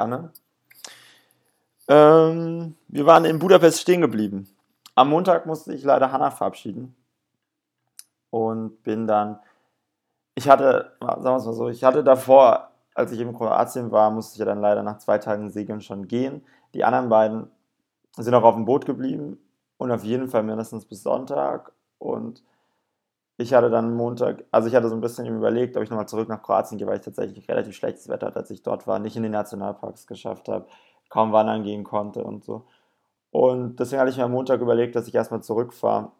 anderen. Ähm, wir waren in Budapest stehen geblieben. Am Montag musste ich leider Hanna verabschieden. Und bin dann, ich hatte, sagen wir es mal so, ich hatte davor, als ich in Kroatien war, musste ich ja dann leider nach zwei Tagen Segeln schon gehen. Die anderen beiden sind auch auf dem Boot geblieben und auf jeden Fall mindestens bis Sonntag. Und ich hatte dann Montag, also ich hatte so ein bisschen überlegt, ob ich nochmal zurück nach Kroatien gehe, weil ich tatsächlich relativ schlechtes Wetter hatte, als ich dort war, nicht in den Nationalparks geschafft habe, kaum wandern gehen konnte und so. Und deswegen hatte ich mir am Montag überlegt, dass ich erstmal zurückfahre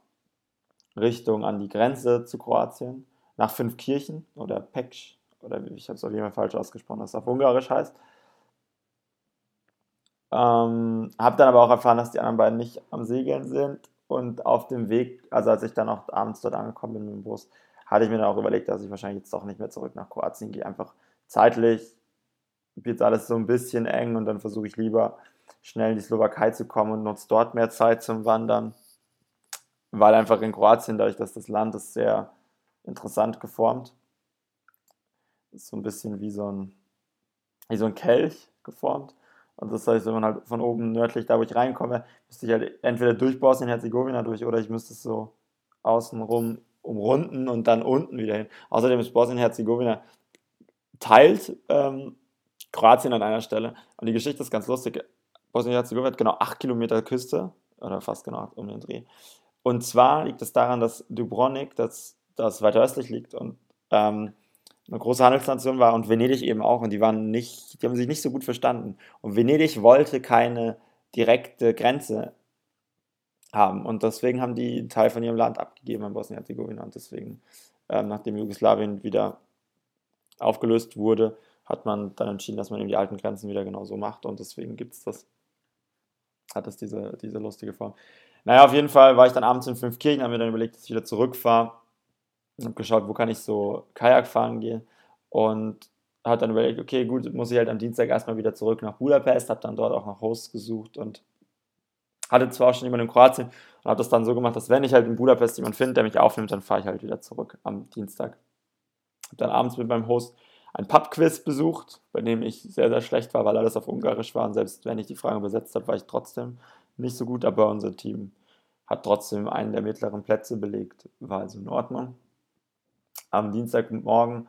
Richtung an die Grenze zu Kroatien, nach Fünfkirchen oder Peksch, oder ich habe es auf jeden Fall falsch ausgesprochen, dass es auf Ungarisch heißt. Ähm, habe dann aber auch erfahren, dass die anderen beiden nicht am Segeln sind und auf dem Weg, also als ich dann auch abends dort angekommen bin mit dem Bus, hatte ich mir dann auch überlegt, dass ich wahrscheinlich jetzt doch nicht mehr zurück nach Kroatien gehe. Einfach zeitlich wird alles so ein bisschen eng und dann versuche ich lieber schnell in die Slowakei zu kommen und nutze dort mehr Zeit zum Wandern. Weil einfach in Kroatien, dadurch, dass das Land ist sehr interessant geformt, ist so ein bisschen wie so ein, wie so ein Kelch geformt. Und das heißt, wenn man halt von oben nördlich, da wo ich reinkomme, müsste ich halt entweder durch Bosnien-Herzegowina durch oder ich müsste es so außenrum umrunden und dann unten wieder hin. Außerdem ist Bosnien-Herzegowina teilt ähm, Kroatien an einer Stelle. Und die Geschichte ist ganz lustig. Bosnien-Herzegowina hat genau 8 Kilometer Küste, oder fast genau um den Dreh. Und zwar liegt es daran, dass Dubrovnik, das, das weiter östlich liegt und ähm, eine große Handelsnation war und Venedig eben auch und die waren nicht, die haben sich nicht so gut verstanden. Und Venedig wollte keine direkte Grenze haben und deswegen haben die einen Teil von ihrem Land abgegeben an Bosnien-Herzegowina und deswegen, ähm, nachdem Jugoslawien wieder aufgelöst wurde, hat man dann entschieden, dass man eben die alten Grenzen wieder genauso macht und deswegen gibt es das, hat es diese, diese lustige Form. Naja, auf jeden Fall war ich dann abends in fünf Kirchen, haben mir dann überlegt, dass ich wieder zurückfahre und habe geschaut, wo kann ich so Kajak fahren gehen und habe dann überlegt, okay, gut, muss ich halt am Dienstag erstmal wieder zurück nach Budapest, habe dann dort auch nach Hosts gesucht und hatte zwar auch schon jemanden in Kroatien und habe das dann so gemacht, dass wenn ich halt in Budapest jemanden finde, der mich aufnimmt, dann fahre ich halt wieder zurück am Dienstag. Habe dann abends mit meinem Host ein Pubquiz besucht, bei dem ich sehr, sehr schlecht war, weil alles auf Ungarisch war und selbst wenn ich die Fragen übersetzt habe, war ich trotzdem nicht so gut, aber unser Team hat trotzdem einen der mittleren Plätze belegt, war also in Ordnung. Am Dienstagmorgen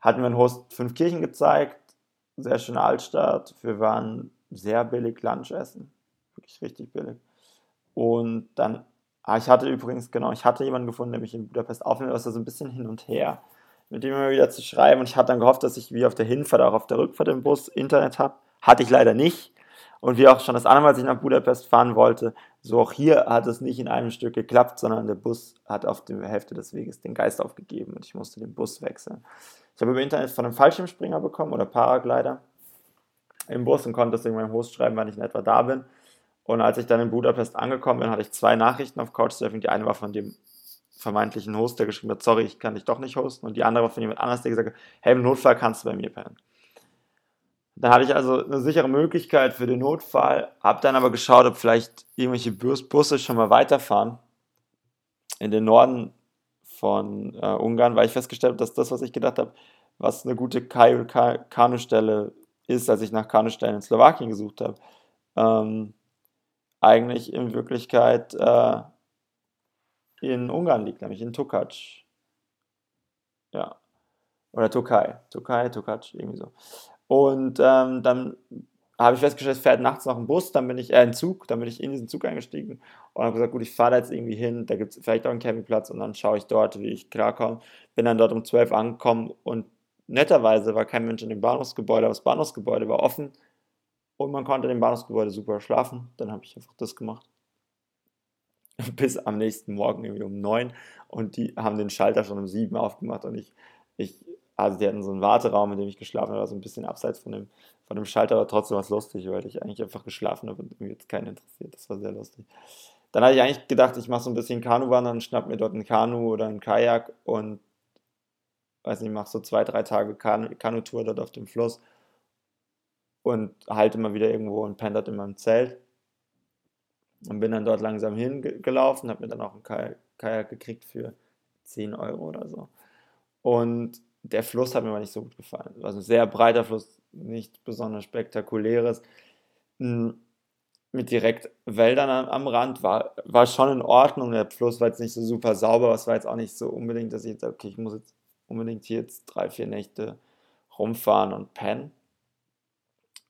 hatten wir einen Host fünf Kirchen gezeigt, sehr schöne Altstadt. Wir waren sehr billig Lunch essen, wirklich richtig billig. Und dann, ah, ich hatte übrigens, genau, ich hatte jemanden gefunden, der mich in Budapest aufnimmt, aber es war so ein bisschen hin und her, mit dem immer wieder zu schreiben. Und ich hatte dann gehofft, dass ich wie auf der Hinfahrt, auch auf der Rückfahrt im Bus Internet habe. Hatte ich leider nicht. Und wie auch schon das andere Mal, als ich nach Budapest fahren wollte, so auch hier hat es nicht in einem Stück geklappt, sondern der Bus hat auf der Hälfte des Weges den Geist aufgegeben und ich musste den Bus wechseln. Ich habe über Internet von einem Fallschirmspringer bekommen oder Paraglider im Bus und konnte deswegen meinem Host schreiben, wann ich in etwa da bin. Und als ich dann in Budapest angekommen bin, hatte ich zwei Nachrichten auf Couchsurfing. Die eine war von dem vermeintlichen Host, der geschrieben hat, sorry, ich kann dich doch nicht hosten. Und die andere war von jemand anders, der gesagt hat, hey, im Notfall kannst du bei mir pennen. Da hatte ich also eine sichere Möglichkeit für den Notfall, habe dann aber geschaut, ob vielleicht irgendwelche Busse schon mal weiterfahren in den Norden von äh, Ungarn, weil ich festgestellt habe, dass das, was ich gedacht habe, was eine gute Kanustelle ist, als ich nach Kanustellen in Slowakien gesucht habe, ähm, eigentlich in Wirklichkeit äh, in Ungarn liegt, nämlich in Tukac. Ja. Oder Türkei. Türkei, Tukac, irgendwie so. Und ähm, dann habe ich festgestellt, es fährt nachts noch ein Bus, dann bin ich, äh, ein Zug, dann bin ich in diesen Zug eingestiegen und habe gesagt, gut, ich fahre da jetzt irgendwie hin, da gibt es vielleicht auch einen Campingplatz und dann schaue ich dort, wie ich klarkomme. Bin dann dort um 12 angekommen und netterweise war kein Mensch in dem Bahnhofsgebäude, aber das Bahnhofsgebäude war offen und man konnte in dem Bahnhofsgebäude super schlafen. Dann habe ich einfach das gemacht. Bis am nächsten Morgen irgendwie um 9 und die haben den Schalter schon um 7 aufgemacht und ich, ich also die hatten so einen Warteraum, in dem ich geschlafen habe, so ein bisschen abseits von dem, von dem Schalter, aber trotzdem war es lustig, weil ich eigentlich einfach geschlafen habe und mir jetzt keinen interessiert. Das war sehr lustig. Dann hatte ich eigentlich gedacht, ich mache so ein bisschen Kanuwandern, schnapp mir dort ein Kanu oder ein Kajak und weiß nicht, mache so zwei, drei Tage kan Kanutour dort auf dem Fluss und halte mal wieder irgendwo und penne dort in meinem Zelt. Und bin dann dort langsam hingelaufen, habe mir dann auch ein Kajak gekriegt für 10 Euro oder so. Und der Fluss hat mir aber nicht so gut gefallen. Also ein sehr breiter Fluss, nichts besonders Spektakuläres. Hm, mit direkt Wäldern am, am, Rand war, war schon in Ordnung. Der Fluss war jetzt nicht so super sauber, es war jetzt auch nicht so unbedingt, dass ich jetzt, okay, ich muss jetzt unbedingt hier jetzt drei, vier Nächte rumfahren und pennen.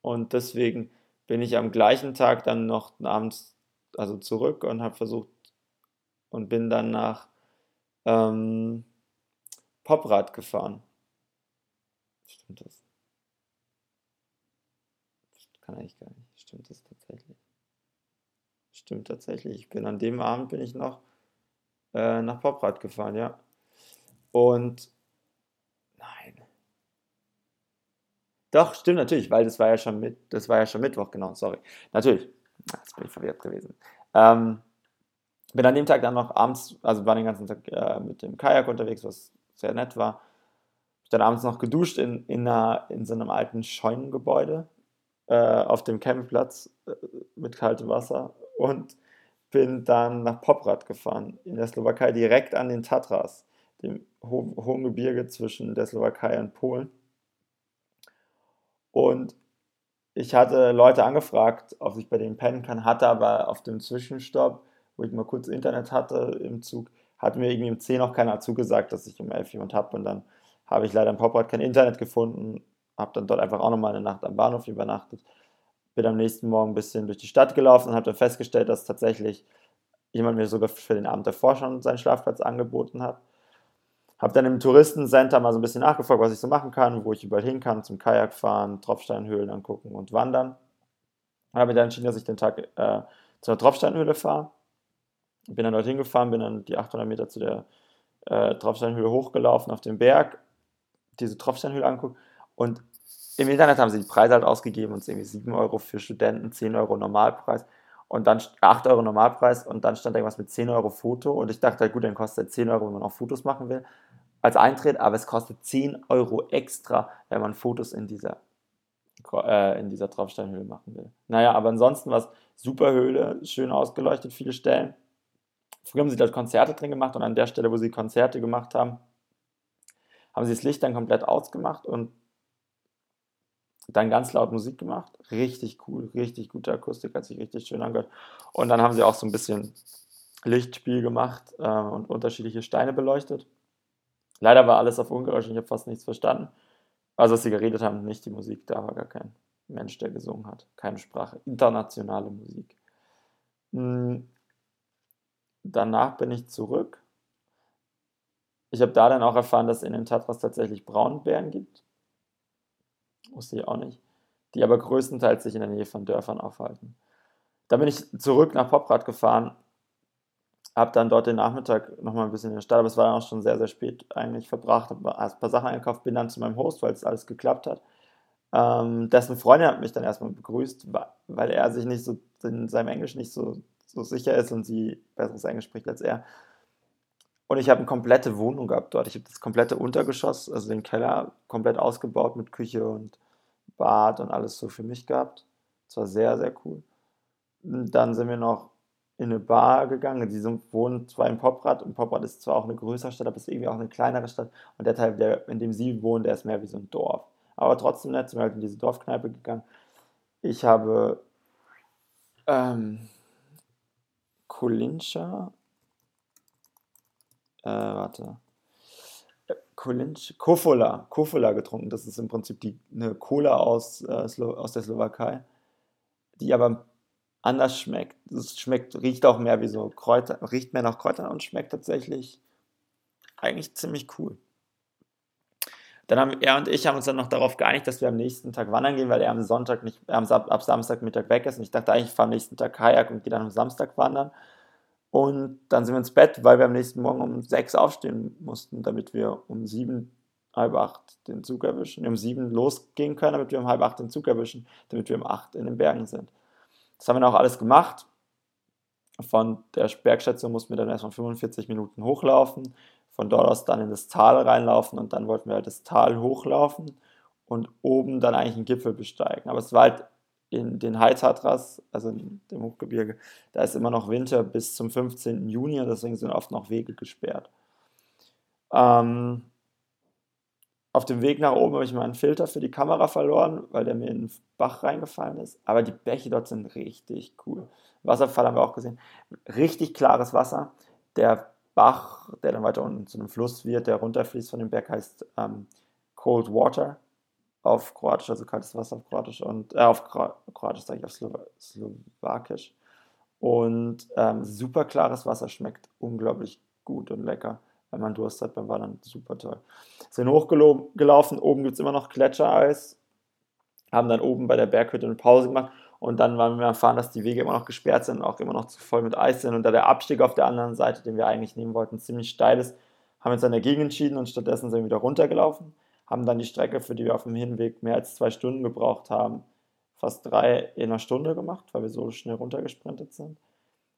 Und deswegen bin ich am gleichen Tag dann noch abends also zurück und habe versucht und bin dann nach ähm, Poprad gefahren. Stimmt das? Kann eigentlich gar nicht. Stimmt das tatsächlich? Stimmt tatsächlich. Ich bin an dem Abend bin ich noch äh, nach Poprad gefahren, ja. Und nein. Doch, stimmt natürlich, weil das war ja schon mit, das war ja schon Mittwoch, genau, sorry. Natürlich. Jetzt bin ich verwirrt gewesen. Ähm, bin an dem Tag dann noch abends, also war den ganzen Tag äh, mit dem Kajak unterwegs, was sehr nett war. Dann abends noch geduscht in, in, einer, in so einem alten Scheunengebäude äh, auf dem Campingplatz äh, mit kaltem Wasser und bin dann nach Poprad gefahren, in der Slowakei, direkt an den Tatras, dem ho hohen Gebirge zwischen der Slowakei und Polen. Und ich hatte Leute angefragt, ob ich bei denen pennen kann, hatte aber auf dem Zwischenstopp, wo ich mal kurz Internet hatte im Zug, hat mir irgendwie um 10 noch keiner zugesagt, dass ich um 11 jemand habe. Und dann habe ich leider im Poprad kein Internet gefunden, habe dann dort einfach auch nochmal eine Nacht am Bahnhof übernachtet. Bin am nächsten Morgen ein bisschen durch die Stadt gelaufen und habe dann festgestellt, dass tatsächlich jemand mir sogar für den Abend davor schon seinen Schlafplatz angeboten hat. Habe dann im Touristencenter mal so ein bisschen nachgefragt, was ich so machen kann, wo ich überall hin kann, zum Kajak fahren, Tropfsteinhöhlen angucken und wandern. Habe dann entschieden, dass ich den Tag äh, zur Tropfsteinhöhle fahre. Bin dann dorthin gefahren, bin dann die 800 Meter zu der äh, Tropfsteinhöhle hochgelaufen auf den Berg, diese Tropfsteinhöhle anguckt und im Internet haben sie die Preise halt ausgegeben und irgendwie 7 Euro für Studenten, 10 Euro Normalpreis und dann 8 Euro Normalpreis und dann stand irgendwas mit 10 Euro Foto und ich dachte, halt, gut, dann kostet 10 Euro, wenn man auch Fotos machen will als Eintritt, aber es kostet 10 Euro extra, wenn man Fotos in dieser, äh, in dieser Tropfsteinhöhle machen will. Naja, aber ansonsten war es super Höhle, schön ausgeleuchtet, viele Stellen. Früher haben sie dort Konzerte drin gemacht und an der Stelle, wo sie Konzerte gemacht haben, haben sie das Licht dann komplett ausgemacht und dann ganz laut Musik gemacht. Richtig cool, richtig gute Akustik, hat sich richtig schön angehört. Und dann haben sie auch so ein bisschen Lichtspiel gemacht äh, und unterschiedliche Steine beleuchtet. Leider war alles auf Ungarisch und ich habe fast nichts verstanden. Also, was sie geredet haben, nicht die Musik, da war gar kein Mensch, der gesungen hat. Keine Sprache. Internationale Musik. Hm. Danach bin ich zurück. Ich habe da dann auch erfahren, dass es in den Tatras tatsächlich Braunbären gibt. Wusste ich auch nicht. Die aber größtenteils sich in der Nähe von Dörfern aufhalten. Da bin ich zurück nach Poprad gefahren habe dann dort den Nachmittag nochmal ein bisschen in der Stadt, aber es war dann auch schon sehr, sehr spät eigentlich verbracht, habe ein paar Sachen eingekauft, bin dann zu meinem Host, weil es alles geklappt hat. Ähm, dessen Freundin hat mich dann erstmal begrüßt, weil er sich nicht so in seinem Englisch nicht so, so sicher ist und sie besseres Englisch spricht als er. Und ich habe eine komplette Wohnung gehabt dort. Ich habe das komplette Untergeschoss, also den Keller, komplett ausgebaut mit Küche und Bad und alles so für mich gehabt. Das war sehr, sehr cool. Und dann sind wir noch in eine Bar gegangen. Die sind, wohnen zwar in Poprad und Poprad ist zwar auch eine größere Stadt, aber es ist irgendwie auch eine kleinere Stadt. Und der Teil, der, in dem sie wohnen, der ist mehr wie so ein Dorf. Aber trotzdem nett, sind wir halt in diese Dorfkneipe gegangen. Ich habe ähm, Kolincha, äh, warte, Kolincha, Kofola, Kofola getrunken. Das ist im Prinzip die, eine Cola aus, äh, aus der Slowakei, die aber anders schmeckt. Es schmeckt, riecht auch mehr wie so Kräuter, riecht mehr nach Kräutern und schmeckt tatsächlich eigentlich ziemlich cool. Dann haben er und ich haben uns dann noch darauf geeinigt, dass wir am nächsten Tag wandern gehen, weil er am Sonntag nicht, am, ab Samstagmittag weg ist. Und ich dachte eigentlich, ich fahre am nächsten Tag Kajak und gehe dann am Samstag wandern. Und dann sind wir ins Bett, weil wir am nächsten Morgen um sechs aufstehen mussten, damit wir um sieben, halb acht den Zug erwischen. Um sieben losgehen können, damit wir um halb acht den Zug erwischen, damit wir um acht in den Bergen sind. Das haben wir auch alles gemacht. Von der Bergstation mussten wir dann erstmal 45 Minuten hochlaufen, von dort aus dann in das Tal reinlaufen und dann wollten wir halt das Tal hochlaufen und oben dann eigentlich einen Gipfel besteigen. Aber es war halt in den High Tatras, also in dem Hochgebirge, da ist immer noch Winter bis zum 15. Juni deswegen sind oft noch Wege gesperrt. Ähm, auf dem Weg nach oben habe ich meinen Filter für die Kamera verloren, weil der mir in den Bach reingefallen ist. Aber die Bäche dort sind richtig cool. Wasserfall haben wir auch gesehen. Richtig klares Wasser. Der Bach, der dann weiter unten zu einem Fluss wird, der runterfließt von dem Berg, heißt ähm, Cold Water auf Kroatisch, also kaltes Wasser auf Kroatisch und äh, auf Kroatisch sage ich auf Slow Slowakisch. Und ähm, super klares Wasser schmeckt unglaublich gut und lecker wenn man Durst hat beim Wandern. Super toll. Sind hochgelaufen, oben gibt es immer noch Gletschereis, haben dann oben bei der Berghütte eine Pause gemacht und dann waren wir erfahren, dass die Wege immer noch gesperrt sind und auch immer noch zu voll mit Eis sind und da der Abstieg auf der anderen Seite, den wir eigentlich nehmen wollten, ziemlich steil ist, haben wir uns dann dagegen entschieden und stattdessen sind wir wieder runtergelaufen, haben dann die Strecke, für die wir auf dem Hinweg mehr als zwei Stunden gebraucht haben, fast drei in einer Stunde gemacht, weil wir so schnell runtergesprintet sind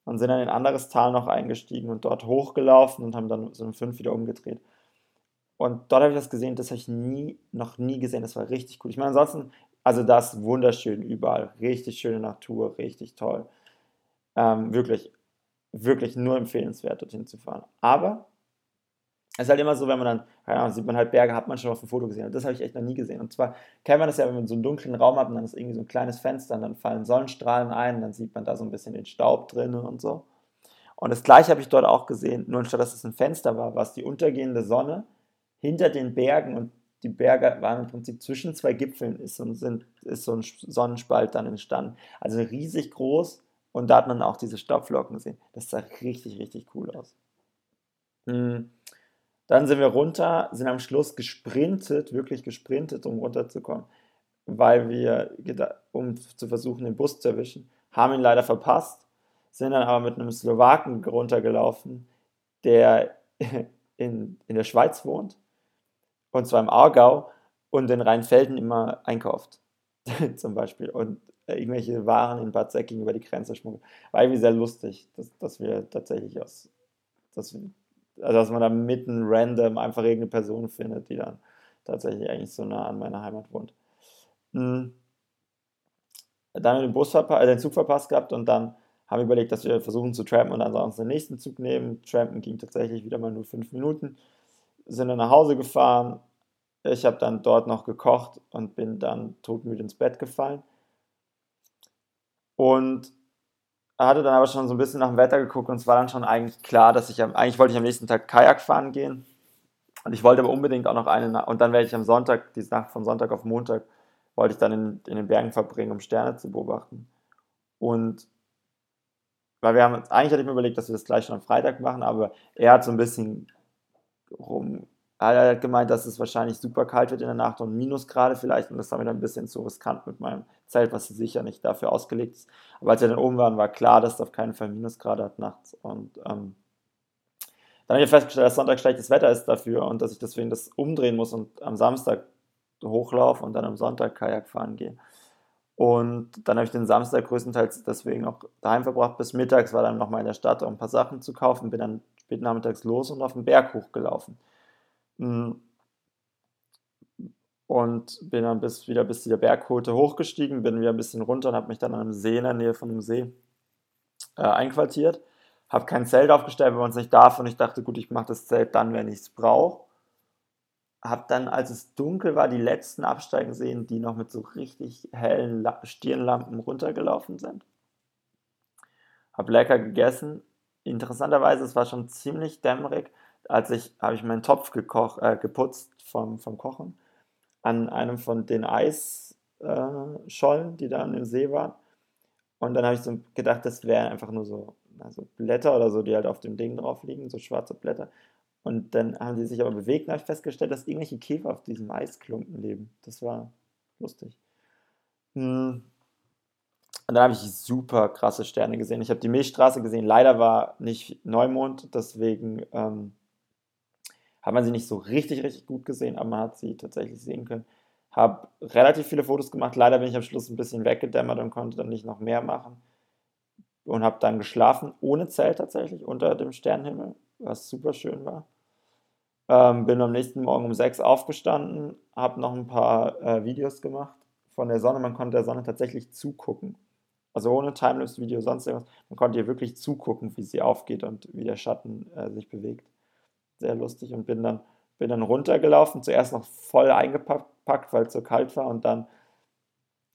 und sind dann in ein anderes Tal noch eingestiegen und dort hochgelaufen und haben dann so um fünf wieder umgedreht. Und dort habe ich das gesehen, das habe ich nie, noch nie gesehen. Das war richtig cool. Ich meine, ansonsten, also das wunderschön überall. Richtig schöne Natur, richtig toll. Ähm, wirklich, wirklich nur empfehlenswert, dorthin zu fahren. Aber es ist halt immer so, wenn man dann, Ahnung, sieht man halt Berge, hat man schon auf dem Foto gesehen. Und das habe ich echt noch nie gesehen. Und zwar kennt man das ja, wenn man so einen dunklen Raum hat und dann ist irgendwie so ein kleines Fenster und dann fallen Sonnenstrahlen ein, dann sieht man da so ein bisschen den Staub drin und so. Und das gleiche habe ich dort auch gesehen, nur anstatt dass es ein Fenster war, war es die untergehende Sonne hinter den Bergen und die Berge waren im Prinzip zwischen zwei Gipfeln, ist so, ein, ist so ein Sonnenspalt dann entstanden. Also riesig groß und da hat man auch diese Staubflocken gesehen. Das sah richtig, richtig cool aus. Hm. Dann sind wir runter, sind am Schluss gesprintet, wirklich gesprintet, um runterzukommen, weil wir, um zu versuchen, den Bus zu erwischen, haben ihn leider verpasst, sind dann aber mit einem Slowaken runtergelaufen, der in, in der Schweiz wohnt, und zwar im Aargau und in Rheinfelden immer einkauft, zum Beispiel, und irgendwelche Waren in Bad Säcking über die Grenze schmuggelt. War irgendwie sehr lustig, dass, dass wir tatsächlich aus, dass also dass man da mitten random einfach irgendeine Person findet, die dann tatsächlich eigentlich so nah an meiner Heimat wohnt. Mhm. Dann den, Bus verpa äh, den Zug verpasst gehabt und dann haben wir überlegt, dass wir versuchen zu trampen und ansonsten den nächsten Zug nehmen. Trampen ging tatsächlich wieder mal nur fünf Minuten. Sind dann nach Hause gefahren. Ich habe dann dort noch gekocht und bin dann todmüde ins Bett gefallen. Und hatte dann aber schon so ein bisschen nach dem Wetter geguckt und es war dann schon eigentlich klar, dass ich eigentlich wollte ich am nächsten Tag Kajak fahren gehen. Und ich wollte aber unbedingt auch noch eine, und dann werde ich am Sonntag, die Nacht von Sonntag auf Montag, wollte ich dann in, in den Bergen verbringen, um Sterne zu beobachten. Und weil wir haben, eigentlich hatte ich mir überlegt, dass wir das gleich schon am Freitag machen, aber er hat so ein bisschen rum, er hat gemeint, dass es wahrscheinlich super kalt wird in der Nacht und Minusgrade vielleicht und das war mir dann ein bisschen zu riskant mit meinem Zelt, was sicher nicht dafür ausgelegt ist. Aber als wir dann oben waren, war klar, dass es auf keinen Fall Minusgrade hat nachts und ähm, dann habe ich festgestellt, dass Sonntag schlechtes Wetter ist dafür und dass ich deswegen das umdrehen muss und am Samstag hochlaufe und dann am Sonntag Kajak fahren gehe. Und dann habe ich den Samstag größtenteils deswegen auch daheim verbracht. Bis mittags war dann nochmal in der Stadt, um ein paar Sachen zu kaufen. Bin dann spät nachmittags los und auf den Berg hochgelaufen. Mm. Und bin dann bis, wieder bis zu der Berghutte hochgestiegen, bin wieder ein bisschen runter und habe mich dann an einem See in der Nähe von einem See äh, einquartiert. Habe kein Zelt aufgestellt, wenn man es nicht darf. Und ich dachte, gut, ich mache das Zelt dann, wenn ich es brauche. Habe dann, als es dunkel war, die letzten absteigen sehen, die noch mit so richtig hellen Stirnlampen runtergelaufen sind. Habe lecker gegessen. Interessanterweise, es war schon ziemlich dämmerig als ich, habe ich meinen Topf gekoch, äh, geputzt vom, vom Kochen an einem von den Eisschollen, äh, die da an dem See waren. Und dann habe ich so gedacht, das wären einfach nur so also Blätter oder so, die halt auf dem Ding drauf liegen, so schwarze Blätter. Und dann haben die sich aber bewegt und habe festgestellt, dass irgendwelche Käfer auf diesem Eisklumpen leben. Das war lustig. Hm. Und dann habe ich super krasse Sterne gesehen. Ich habe die Milchstraße gesehen. Leider war nicht Neumond, deswegen ähm, hat man sie nicht so richtig, richtig gut gesehen, aber man hat sie tatsächlich sehen können. Habe relativ viele Fotos gemacht. Leider bin ich am Schluss ein bisschen weggedämmert und konnte dann nicht noch mehr machen. Und habe dann geschlafen, ohne Zelt tatsächlich, unter dem Sternenhimmel, was super schön war. Ähm, bin am nächsten Morgen um sechs aufgestanden, habe noch ein paar äh, Videos gemacht von der Sonne. Man konnte der Sonne tatsächlich zugucken. Also ohne Timelapse-Video, sonst irgendwas. Man konnte ihr wirklich zugucken, wie sie aufgeht und wie der Schatten äh, sich bewegt sehr lustig und bin dann bin dann runtergelaufen, zuerst noch voll eingepackt, weil es so kalt war und dann,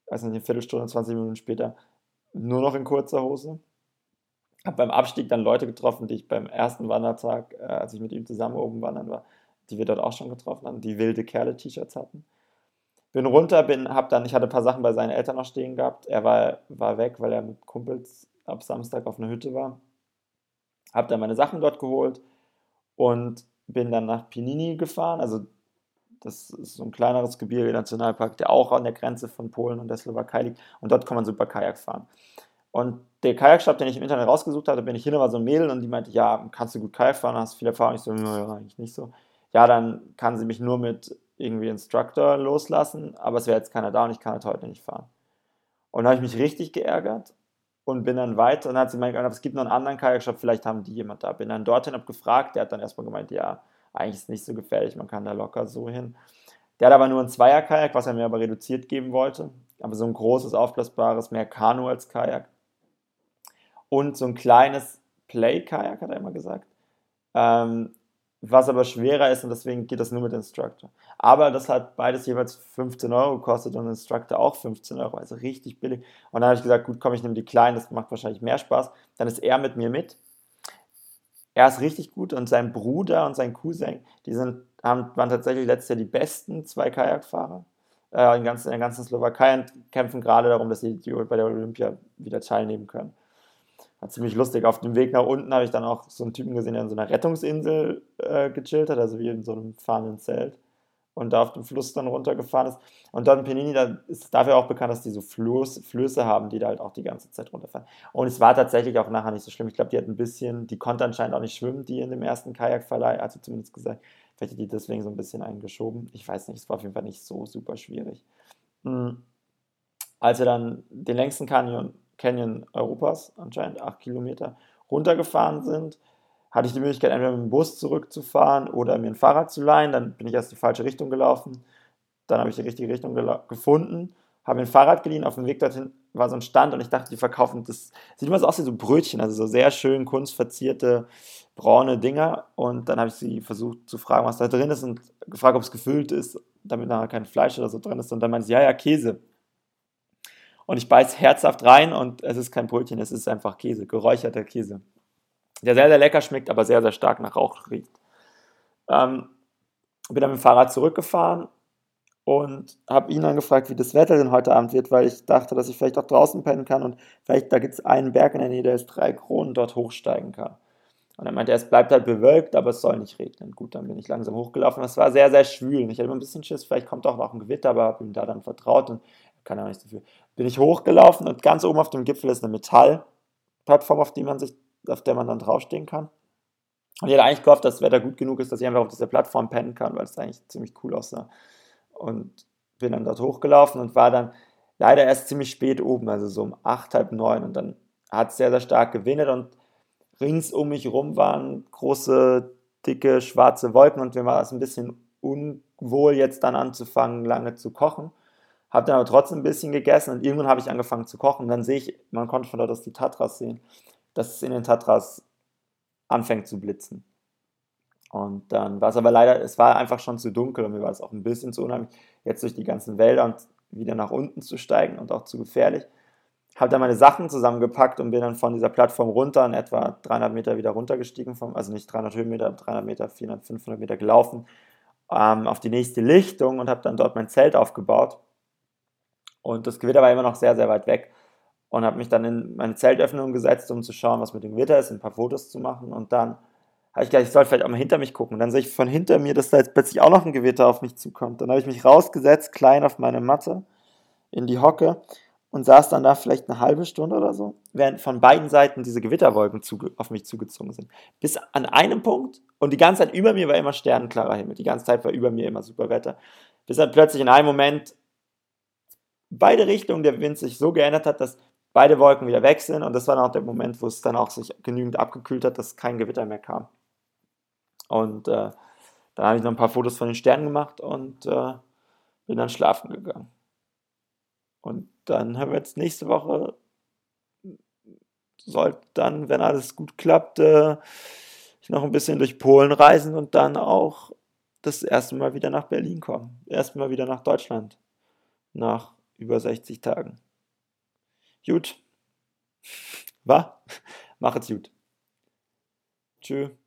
also eine Viertelstunde, 20 Minuten später, nur noch in kurzer Hose. Habe beim Abstieg dann Leute getroffen, die ich beim ersten Wandertag, äh, als ich mit ihm zusammen oben wandern war, die wir dort auch schon getroffen haben, die wilde Kerle-T-Shirts hatten. Bin runter, bin, hab dann, ich hatte ein paar Sachen bei seinen Eltern noch stehen gehabt. Er war, war weg, weil er mit Kumpels ab Samstag auf einer Hütte war. Hab dann meine Sachen dort geholt und bin dann nach Pinini gefahren. Also das ist so ein kleineres Gebirge-Nationalpark, der auch an der Grenze von Polen und der Slowakei liegt. Und dort kann man super Kajak fahren. Und der Kajakshop, den ich im Internet rausgesucht hatte, bin ich hin, war so ein Mädel und die meinte, ja, kannst du gut Kajak fahren, hast viel Erfahrung. Ich so, ja, eigentlich nicht so. Ja, dann kann sie mich nur mit irgendwie Instructor loslassen, aber es wäre jetzt keiner da und ich kann halt heute nicht fahren. Und da habe ich mich richtig geärgert und bin dann weiter und dann hat sie gemeint, es gibt noch einen anderen Kajakshop, vielleicht haben die jemand da. Bin dann dorthin, habe gefragt, der hat dann erstmal gemeint, ja, eigentlich ist es nicht so gefährlich, man kann da locker so hin. Der hat aber nur ein Zweier-Kajak, was er mir aber reduziert geben wollte. Aber so ein großes, aufblasbares, mehr Kanu als Kajak. Und so ein kleines Play-Kajak, hat er immer gesagt. Ähm, was aber schwerer ist und deswegen geht das nur mit Instructor. Aber das hat beides jeweils 15 Euro gekostet und Instructor auch 15 Euro, also richtig billig. Und dann habe ich gesagt, gut, komm, ich nehme die kleinen, das macht wahrscheinlich mehr Spaß. Dann ist er mit mir mit. Er ist richtig gut und sein Bruder und sein Cousin, die sind, haben, waren tatsächlich letztes Jahr die besten zwei Kajakfahrer äh, in, ganz, in der ganzen Slowakei und kämpfen gerade darum, dass sie bei der Olympia wieder teilnehmen können war ziemlich lustig. Auf dem Weg nach unten habe ich dann auch so einen Typen gesehen, der in so einer Rettungsinsel äh, gechillt hat, also wie in so einem fahrenden Zelt und da auf dem Fluss dann runtergefahren ist. Und in Penini, da ist dafür auch bekannt, dass die so Flöß, Flöße haben, die da halt auch die ganze Zeit runterfahren. Und es war tatsächlich auch nachher nicht so schlimm. Ich glaube, die hat ein bisschen, die konnte anscheinend auch nicht schwimmen, die in dem ersten Kajakverleih, sie zumindest gesagt. Vielleicht hat die deswegen so ein bisschen eingeschoben. Ich weiß nicht, es war auf jeden Fall nicht so super schwierig. Mhm. Als wir dann den längsten Canyon Canyon Europas, anscheinend acht Kilometer, runtergefahren sind, hatte ich die Möglichkeit, entweder mit dem Bus zurückzufahren oder mir ein Fahrrad zu leihen. Dann bin ich erst die falsche Richtung gelaufen. Dann habe ich die richtige Richtung gefunden, habe mir ein Fahrrad geliehen. Auf dem Weg dorthin war so ein Stand und ich dachte, die verkaufen das. Sieht immer so aus wie so Brötchen, also so sehr schön kunstverzierte braune Dinger. Und dann habe ich sie versucht zu fragen, was da drin ist und gefragt, ob es gefüllt ist, damit nachher kein Fleisch oder so drin ist. Und dann meinte sie, ja, ja, Käse. Und ich beiß herzhaft rein und es ist kein Brötchen, es ist einfach Käse, geräucherter Käse. Der sehr, sehr lecker schmeckt, aber sehr, sehr stark nach Rauch riecht. Ähm, bin dann mit dem Fahrrad zurückgefahren und habe ihn dann gefragt, wie das Wetter denn heute Abend wird, weil ich dachte, dass ich vielleicht auch draußen pennen kann und vielleicht da gibt es einen Berg in der Nähe, der ist drei Kronen, dort hochsteigen kann. Und er meinte, es bleibt halt bewölkt, aber es soll nicht regnen. Gut, dann bin ich langsam hochgelaufen. Es war sehr, sehr schwül. Ich hatte immer ein bisschen Schiss, vielleicht kommt auch noch ein Gewitter, aber habe ihm da dann vertraut und kann auch nicht so viel. Bin ich hochgelaufen und ganz oben auf dem Gipfel ist eine Metallplattform, auf, auf der man dann draufstehen kann. Und ich hatte eigentlich gehofft, dass das Wetter gut genug ist, dass ich einfach auf dieser Plattform pennen kann, weil es eigentlich ziemlich cool aussah. Und bin dann dort hochgelaufen und war dann leider erst ziemlich spät oben, also so um acht, halb neun. Und dann hat es sehr, sehr stark gewindet und rings um mich rum waren große, dicke, schwarze Wolken und mir war es ein bisschen unwohl, jetzt dann anzufangen, lange zu kochen. Habe dann aber trotzdem ein bisschen gegessen und irgendwann habe ich angefangen zu kochen. Und dann sehe ich, man konnte von dort aus die Tatras sehen, dass es in den Tatras anfängt zu blitzen. Und dann war es aber leider, es war einfach schon zu dunkel und mir war es auch ein bisschen zu unheimlich, jetzt durch die ganzen Wälder und wieder nach unten zu steigen und auch zu gefährlich. Habe dann meine Sachen zusammengepackt und bin dann von dieser Plattform runter, in etwa 300 Meter wieder runtergestiegen, vom, also nicht 300 Höhenmeter, 300 Meter, 400, 500 Meter gelaufen, ähm, auf die nächste Lichtung und habe dann dort mein Zelt aufgebaut und das Gewitter war immer noch sehr, sehr weit weg. Und habe mich dann in meine Zeltöffnung gesetzt, um zu schauen, was mit dem Gewitter ist, ein paar Fotos zu machen. Und dann habe ich gedacht, ich soll vielleicht auch mal hinter mich gucken. Und dann sehe ich von hinter mir, dass da jetzt plötzlich auch noch ein Gewitter auf mich zukommt. Dann habe ich mich rausgesetzt, klein auf meine Matte, in die Hocke und saß dann da vielleicht eine halbe Stunde oder so, während von beiden Seiten diese Gewitterwolken auf mich zugezogen sind. Bis an einem Punkt und die ganze Zeit über mir war immer sternenklarer Himmel. Die ganze Zeit war über mir immer super Wetter. Bis dann plötzlich in einem Moment beide Richtungen der Wind sich so geändert hat, dass beide Wolken wieder wechseln und das war dann auch der Moment, wo es dann auch sich genügend abgekühlt hat, dass kein Gewitter mehr kam. Und äh, dann habe ich noch ein paar Fotos von den Sternen gemacht und äh, bin dann schlafen gegangen. Und dann haben wir jetzt nächste Woche, sollte dann, wenn alles gut klappt, äh, noch ein bisschen durch Polen reisen und dann auch das erste Mal wieder nach Berlin kommen. Erstmal wieder nach Deutschland. Nach über 60 Tagen. Gut. War? Macht's gut. Tschüss.